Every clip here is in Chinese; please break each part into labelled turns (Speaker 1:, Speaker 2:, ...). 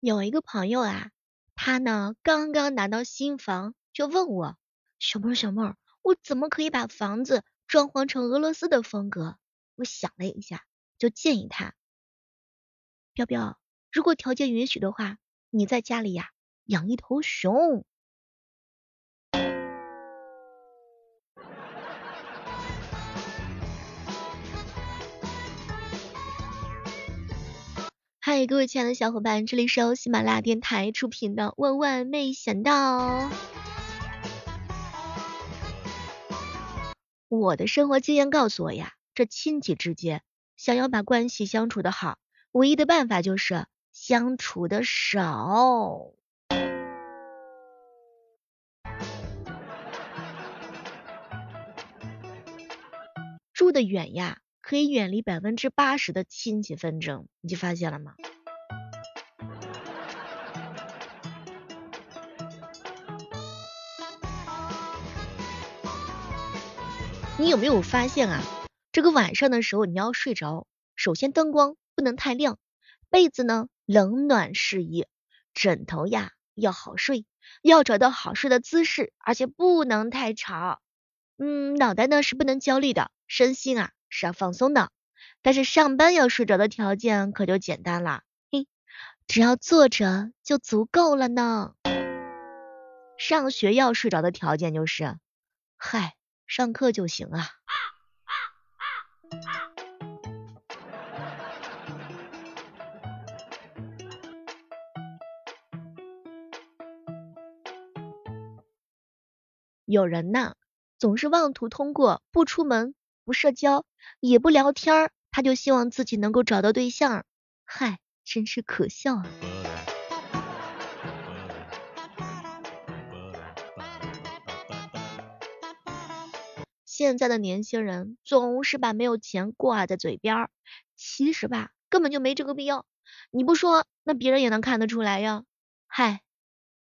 Speaker 1: 有一个朋友啊，他呢刚刚拿到新房，就问我，小妹儿小妹儿，我怎么可以把房子装潢成俄罗斯的风格？我想了一下，就建议他，彪彪，如果条件允许的话，你在家里呀养一头熊。嗨，各位亲爱的小伙伴，这里是由喜马拉雅电台出品的《万万没想到》。我的生活经验告诉我呀，这亲戚之间想要把关系相处的好，唯一的办法就是相处的少。住的远呀。可以远离百分之八十的亲戚纷争，你就发现了吗？你有没有发现啊？这个晚上的时候你要睡着，首先灯光不能太亮，被子呢冷暖适宜，枕头呀要好睡，要找到好睡的姿势，而且不能太吵。嗯，脑袋呢是不能焦虑的，身心啊。是要放松的，但是上班要睡着的条件可就简单了，嘿，只要坐着就足够了呢。上学要睡着的条件就是，嗨，上课就行啊。有人呐，总是妄图通过不出门。不社交，也不聊天，他就希望自己能够找到对象，嗨，真是可笑啊！现在的年轻人总是把没有钱挂在嘴边，其实吧，根本就没这个必要。你不说，那别人也能看得出来呀。嗨，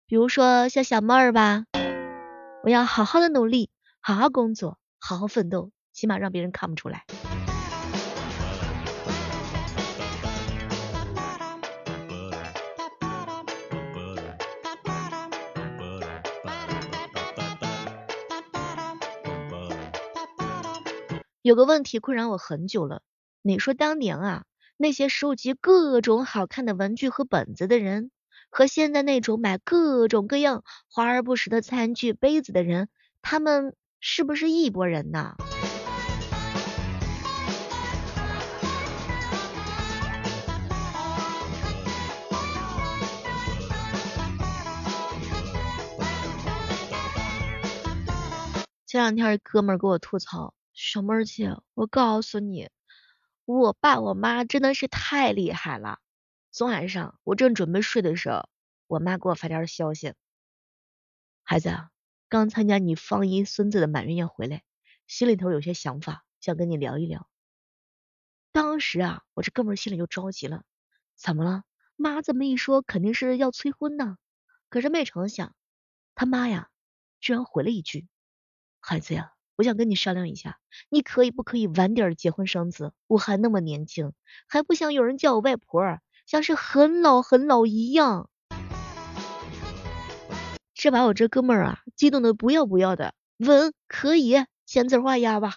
Speaker 1: 比如说像小妹儿吧，我要好好的努力，好好工作，好好奋斗。起码让别人看不出来。有个问题困扰我很久了，你说当年啊，那些收集各种好看的文具和本子的人，和现在那种买各种各样华而不实的餐具杯子的人，他们是不是一拨人呢？前两天哥们儿给我吐槽，小妹儿姐，我告诉你，我爸我妈真的是太厉害了。昨晚上我正准备睡的时候，我妈给我发条消息，孩子啊，刚参加你方姨孙子的满月宴回来，心里头有些想法，想跟你聊一聊。当时啊，我这哥们儿心里就着急了，怎么了？妈这么一说，肯定是要催婚呢。可是没成想，他妈呀，居然回了一句。孩子呀，我想跟你商量一下，你可以不可以晚点结婚生子？我还那么年轻，还不想有人叫我外婆，像是很老很老一样。这把我这哥们儿啊，激动的不要不要的。稳，可以，签字画押吧。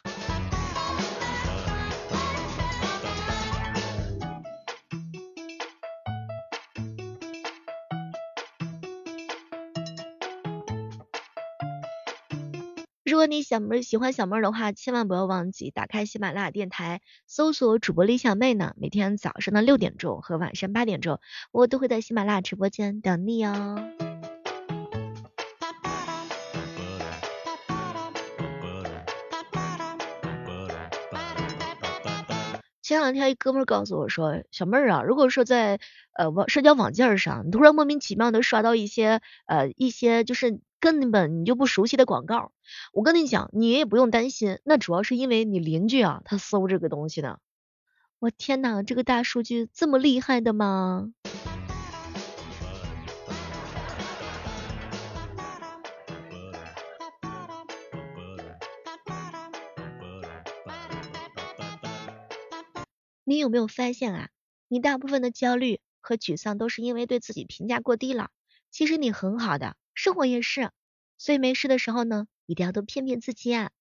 Speaker 1: 如果你小妹喜欢小妹的话，千万不要忘记打开喜马拉雅电台，搜索主播李小妹呢。每天早上的六点钟和晚上八点钟，我都会在喜马拉雅直播间等你哦。前两天一哥们告诉我说，小妹儿啊，如果说在呃网社交网件上，你突然莫名其妙的刷到一些呃一些就是。根本你就不熟悉的广告，我跟你讲，你也不用担心，那主要是因为你邻居啊，他搜这个东西的。我天呐，这个大数据这么厉害的吗？你有没有发现啊？你大部分的焦虑。和沮丧都是因为对自己评价过低了。其实你很好的，生活也是。所以没事的时候呢，一定要多骗骗自己啊。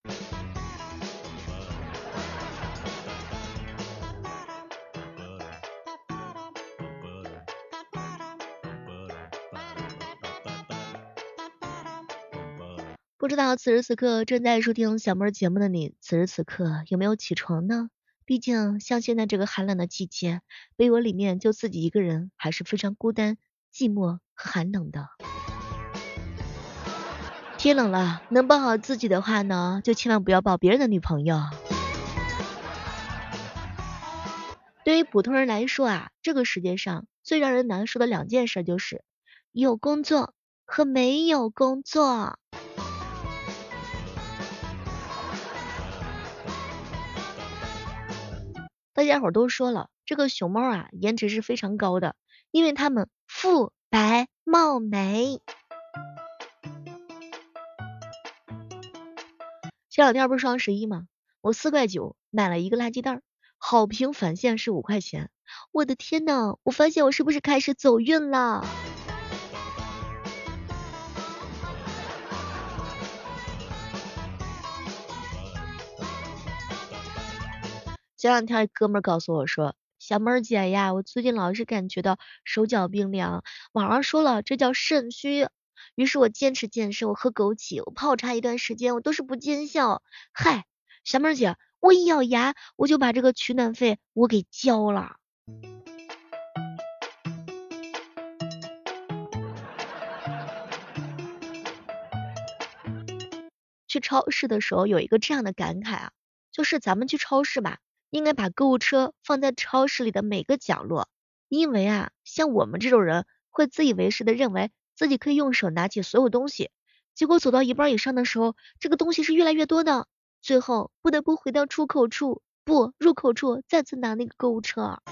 Speaker 1: 不知道此时此刻正在收听小妹节目的你，此时此刻有没有起床呢？毕竟像现在这个寒冷的季节，被窝里面就自己一个人，还是非常孤单、寂寞和寒冷的。天冷了，能抱好自己的话呢，就千万不要抱别人的女朋友。对于普通人来说啊，这个世界上最让人难受的两件事就是有工作和没有工作。大家伙都说了，这个熊猫啊，颜值是非常高的，因为它们肤白貌美。前两天不是双十一吗？我四块九买了一个垃圾袋，好评返现是五块钱。我的天呐，我发现我是不是开始走运了？前两天哥们告诉我说，小妹儿姐呀，我最近老是感觉到手脚冰凉，网上说了这叫肾虚，于是我坚持健身，我喝枸杞，我泡茶一段时间，我都是不见效。嗨，小妹儿姐，我一咬牙，我就把这个取暖费我给交了。去超市的时候有一个这样的感慨啊，就是咱们去超市吧。应该把购物车放在超市里的每个角落，因为啊，像我们这种人会自以为是的认为自己可以用手拿起所有东西，结果走到一半以上的时候，这个东西是越来越多的，最后不得不回到出口处，不入口处再次拿那个购物车。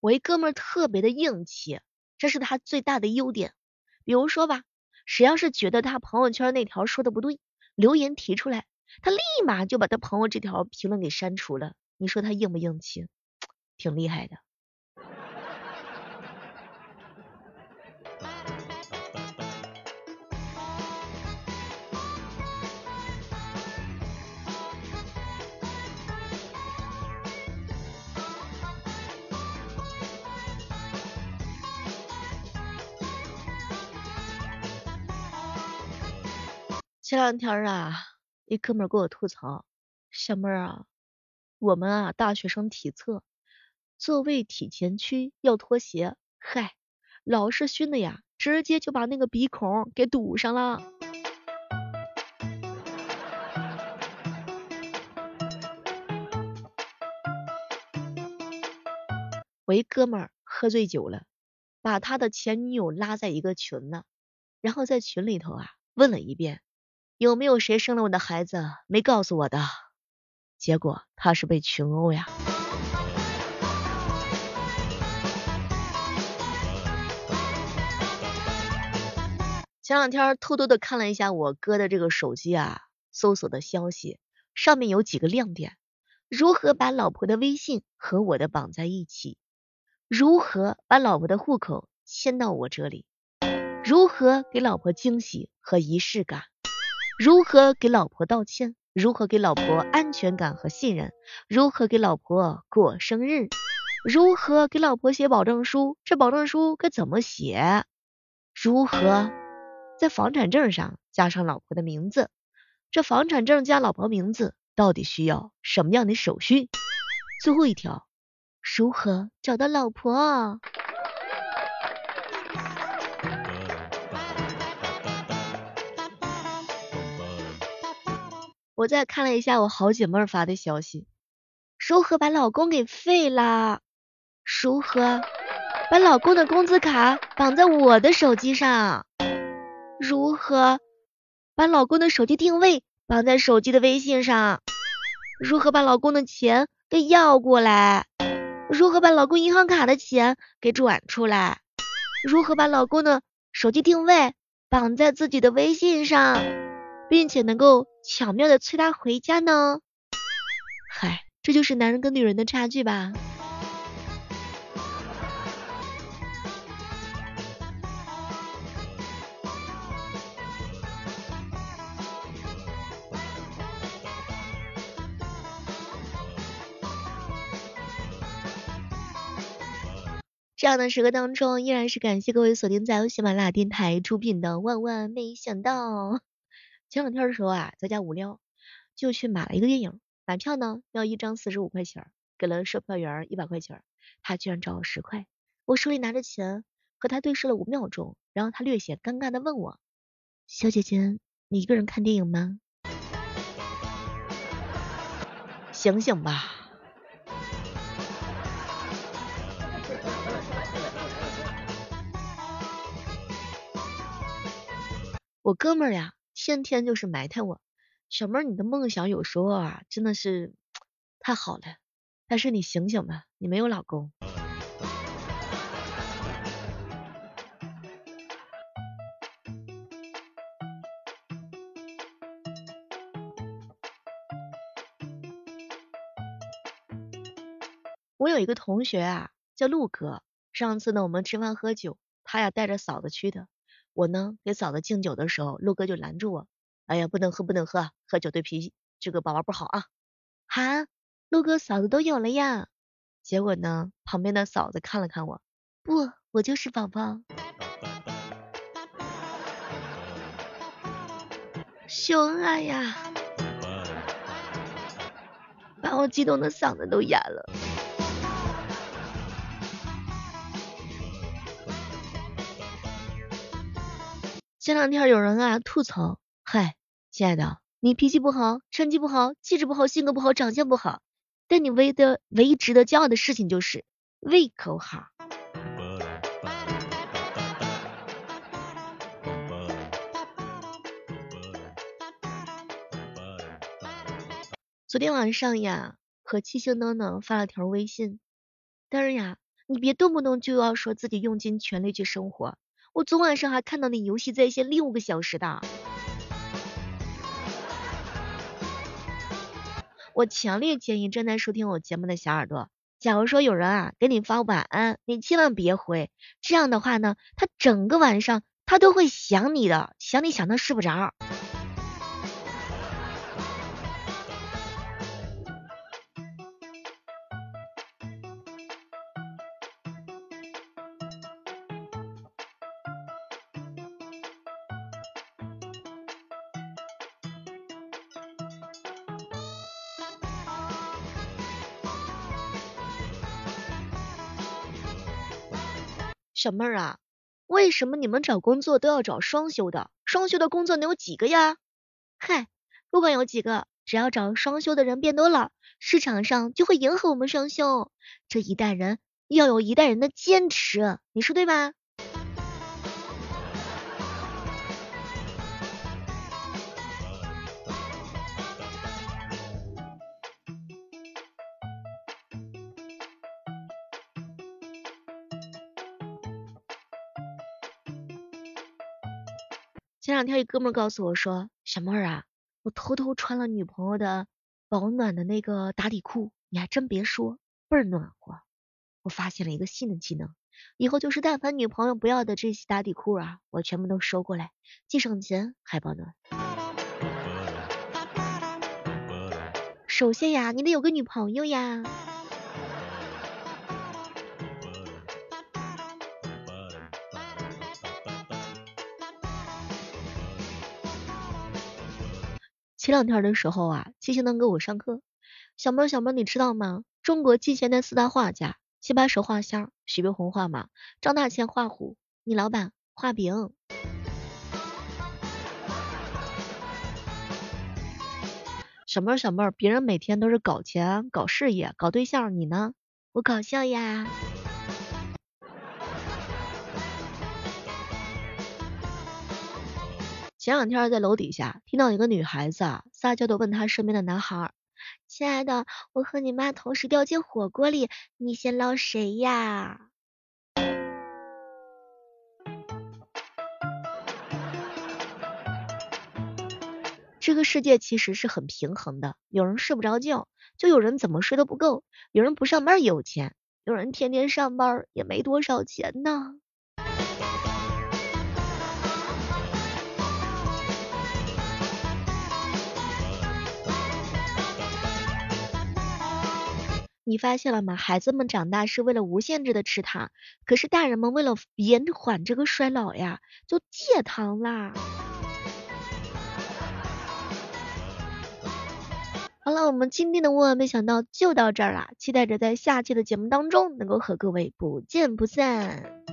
Speaker 1: 我一哥们特别的硬气，这是他最大的优点。比如说吧，谁要是觉得他朋友圈那条说的不对，留言提出来，他立马就把他朋友这条评论给删除了。你说他硬不硬气？挺厉害的。前两天啊，一哥们跟我吐槽，小妹儿啊，我们啊大学生体测，座位体前屈要脱鞋，嗨，老师熏的呀，直接就把那个鼻孔给堵上了。我一哥们儿喝醉酒了，把他的前女友拉在一个群呢，然后在群里头啊问了一遍。有没有谁生了我的孩子没告诉我的？结果他是被群殴呀。前两天偷偷的看了一下我哥的这个手机啊，搜索的消息上面有几个亮点：如何把老婆的微信和我的绑在一起？如何把老婆的户口迁到我这里？如何给老婆惊喜和仪式感？如何给老婆道歉？如何给老婆安全感和信任？如何给老婆过生日？如何给老婆写保证书？这保证书该怎么写？如何在房产证上加上老婆的名字？这房产证加老婆名字到底需要什么样的手续？最后一条，如何找到老婆？我再看了一下我好姐妹发的消息，如何把老公给废了？如何把老公的工资卡绑在我的手机上？如何把老公的手机定位绑在手机的微信上？如何把老公的钱给要过来？如何把老公银行卡的钱给转出来？如何把老公的手机定位绑在自己的微信上，并且能够？巧妙的催他回家呢？嗨，这就是男人跟女人的差距吧。这样的时刻当中，依然是感谢各位锁定在由喜马拉雅电台出品的《万万没想到》。前两天的时候啊，在家无聊，就去买了一个电影。买票呢要一张四十五块钱，给了售票员一百块钱，他居然找我十块。我手里拿着钱，和他对视了五秒钟，然后他略显尴尬的问我：“小姐姐，你一个人看电影吗？”醒醒吧！我哥们儿呀，天天就是埋汰我，小妹，你的梦想有时候啊，真的是太好了，但是你醒醒吧，你没有老公。我有一个同学啊，叫陆哥，上次呢我们吃饭喝酒，他呀带着嫂子去的。我呢给嫂子敬酒的时候，陆哥就拦住我，哎呀，不能喝，不能喝，喝酒对脾这个宝宝不好啊。哈，陆哥嫂子都有了呀。结果呢，旁边的嫂子看了看我，不，我就是宝宝。秀恩爱呀，把我激动的嗓子都哑了。前两天有人啊吐槽，嗨，亲爱的，你脾气不好，成绩不好，气质不好，性格不好，长相不好，但你唯一的唯一值得骄傲的事情就是胃口好。昨天晚上呀，和七星灯呢发了条微信，但是呀，你别动不动就要说自己用尽全力去生活。我昨晚上还看到你游戏在线六个小时的，我强烈建议正在收听我节目的小耳朵，假如说有人啊给你发晚安，你千万别回，这样的话呢，他整个晚上他都会想你的，想你想的睡不着。小妹儿啊，为什么你们找工作都要找双休的？双休的工作能有几个呀？嗨，不管有几个，只要找双休的人变多了，市场上就会迎合我们双休。这一代人要有一代人的坚持，你说对吧？两天一哥们告诉我说，小妹儿啊，我偷偷穿了女朋友的保暖的那个打底裤，你还真别说，倍儿暖和。我发现了一个新的技能，以后就是但凡女朋友不要的这些打底裤啊，我全部都收过来，既省钱还保暖。首先呀，你得有个女朋友呀。前两天的时候啊，七星灯给我上课。小妹儿小妹儿，你知道吗？中国近现代四大画家：齐白石画仙，徐悲鸿画马，张大千画虎，你老板画饼。小妹儿小妹儿，别人每天都是搞钱、搞事业、搞对象，你呢？我搞笑呀。前两天在楼底下听到一个女孩子啊撒娇的问她身边的男孩：“亲爱的，我和你妈同时掉进火锅里，你先捞谁呀？”这个世界其实是很平衡的，有人睡不着觉，就有人怎么睡都不够；有人不上班也有钱，有人天天上班也没多少钱呢。你发现了吗？孩子们长大是为了无限制的吃糖，可是大人们为了延缓这个衰老呀，就戒糖啦。好了，我们今天的万万没想到就到这儿啦，期待着在下期的节目当中能够和各位不见不散。